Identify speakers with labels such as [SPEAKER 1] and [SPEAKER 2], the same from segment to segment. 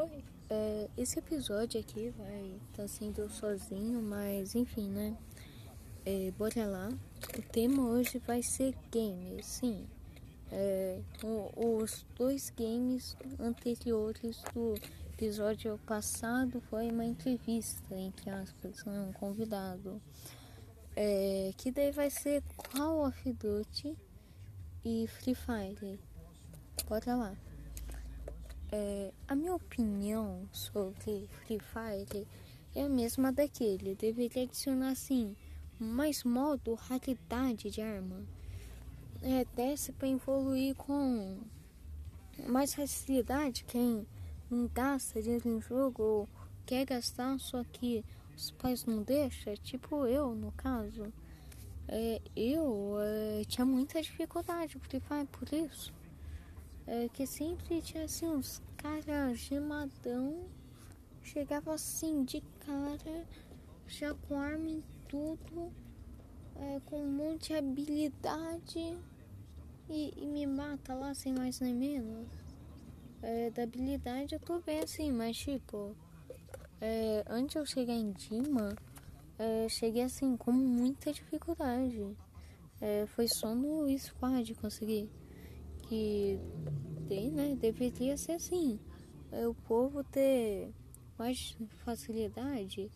[SPEAKER 1] Oi, é, esse episódio aqui vai estar tá sendo sozinho, mas enfim, né? É, bora lá. O tema hoje vai ser games, sim. É, o, os dois games anteriores do episódio passado foi uma entrevista, entre aspas, né, um convidado. É, que daí vai ser Call of Duty e Free Fire. Bora lá. É, a minha opinião sobre Free Fire é a mesma daquele. Deveria adicionar assim mais modo raridade de arma. É, desce para evoluir com mais facilidade. Quem não gasta dinheiro em jogo ou quer gastar, só que os pais não deixam, tipo eu no caso. É, eu é, tinha muita dificuldade Free Fire por isso é, que sempre tinha assim uns caras gemadão, chegava assim de cara, já com arma em tudo, é, com um monte de habilidade e, e, me mata lá sem mais nem menos. É, da habilidade eu tô bem assim, mas tipo, é, antes eu chegar em Dima, é, cheguei assim com muita dificuldade. É, foi só no squad conseguir que tem, né? Deveria ser assim. É, o povo ter mais facilidade,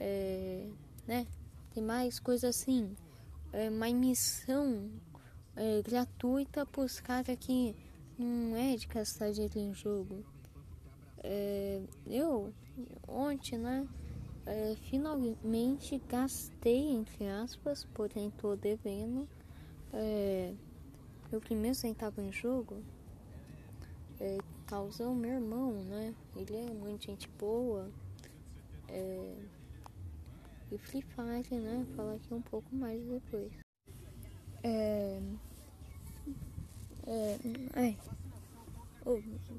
[SPEAKER 1] é, né? Tem mais coisa assim, é, mais missão é, gratuita para os caras que não é de dinheiro em jogo. É, eu, ontem, né? É, finalmente gastei, entre aspas, porém tô devendo. É, meu primeiro centavo em jogo é, causou meu irmão, né? Ele é muito gente boa. É, e Free Fire, né? Falar aqui um pouco mais depois. É. É. Ai. Oh,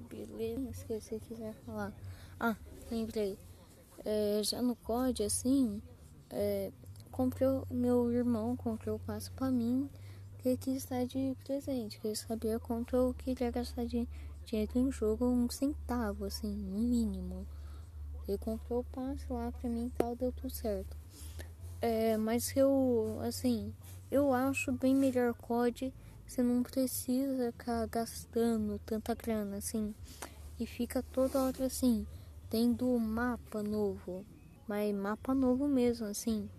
[SPEAKER 1] beleza, esqueci o que quiser falar. Ah, lembrei. É, já no COD, assim, é, comprou, meu irmão comprou o passo pra mim que quis de presente, que ele sabia quanto eu queria gastar de dinheiro em jogo, um centavo, assim, no mínimo. Ele comprou o passe lá pra mim e tal, deu tudo certo. É, mas eu, assim, eu acho bem melhor COD, você não precisa ficar gastando tanta grana, assim, e fica toda hora assim, tendo mapa novo, mas mapa novo mesmo, assim,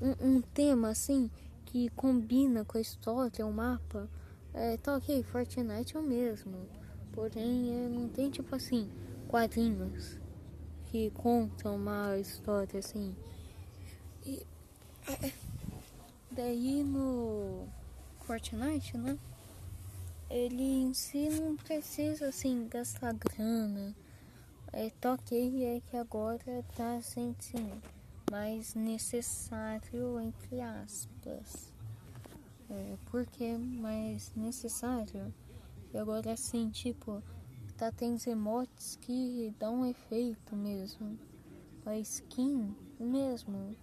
[SPEAKER 1] um, um tema assim que combina com a história, o mapa, é, tá ok, Fortnite é o mesmo. Porém, é, não tem tipo assim, quadrinhos que contam uma história assim. E é, daí no Fortnite, né? Ele em si não precisa assim gastar grana. É, tá ok, é que agora tá assim, sim mais necessário, entre aspas. É, porque mais necessário? E agora assim, tipo, tá tem emotes que dão um efeito mesmo. A skin mesmo.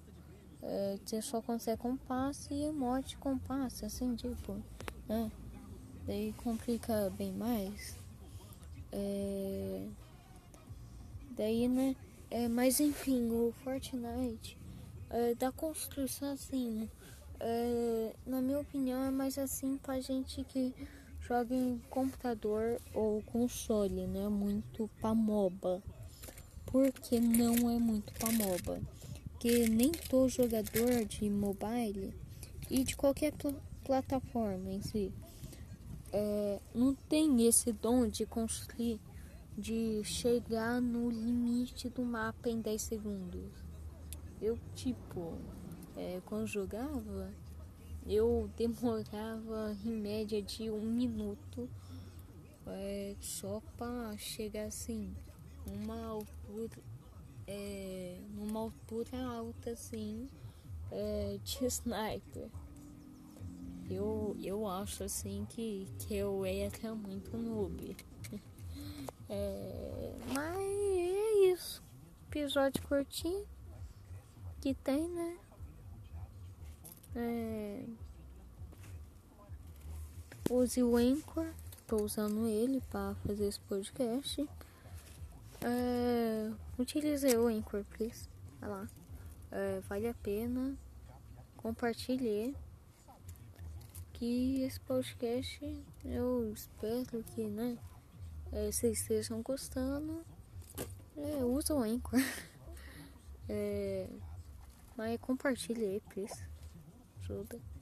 [SPEAKER 1] É, você só consegue com passe e emote com passe, assim, tipo, né? Daí complica bem mais. É... Daí, né? É, mas enfim, o Fortnite é, da construção assim, é, na minha opinião é mais assim pra gente que joga em computador ou console, né? Muito pra MOBA. Porque não é muito pra MOBA. Porque nem todo jogador de mobile e de qualquer pl plataforma em si é, não tem esse dom de construir de chegar no limite do mapa em 10 segundos. Eu, tipo, é, quando jogava, eu demorava em média de um minuto é, só pra chegar assim, numa altura, é, numa altura alta assim, é, de sniper. Eu, eu acho assim que, que eu era muito noob. É, mas é isso. Episódio curtinho que tem, né? É, use o Anchor. Tô usando ele para fazer esse podcast. É, utilize o Anchor, please. Vai lá. É, vale a pena. Compartilhe. Que esse podcast eu espero que, né? É, vocês estejam gostando. É, usa o Anchor. é, mas compartilhe aí, please. Ajuda.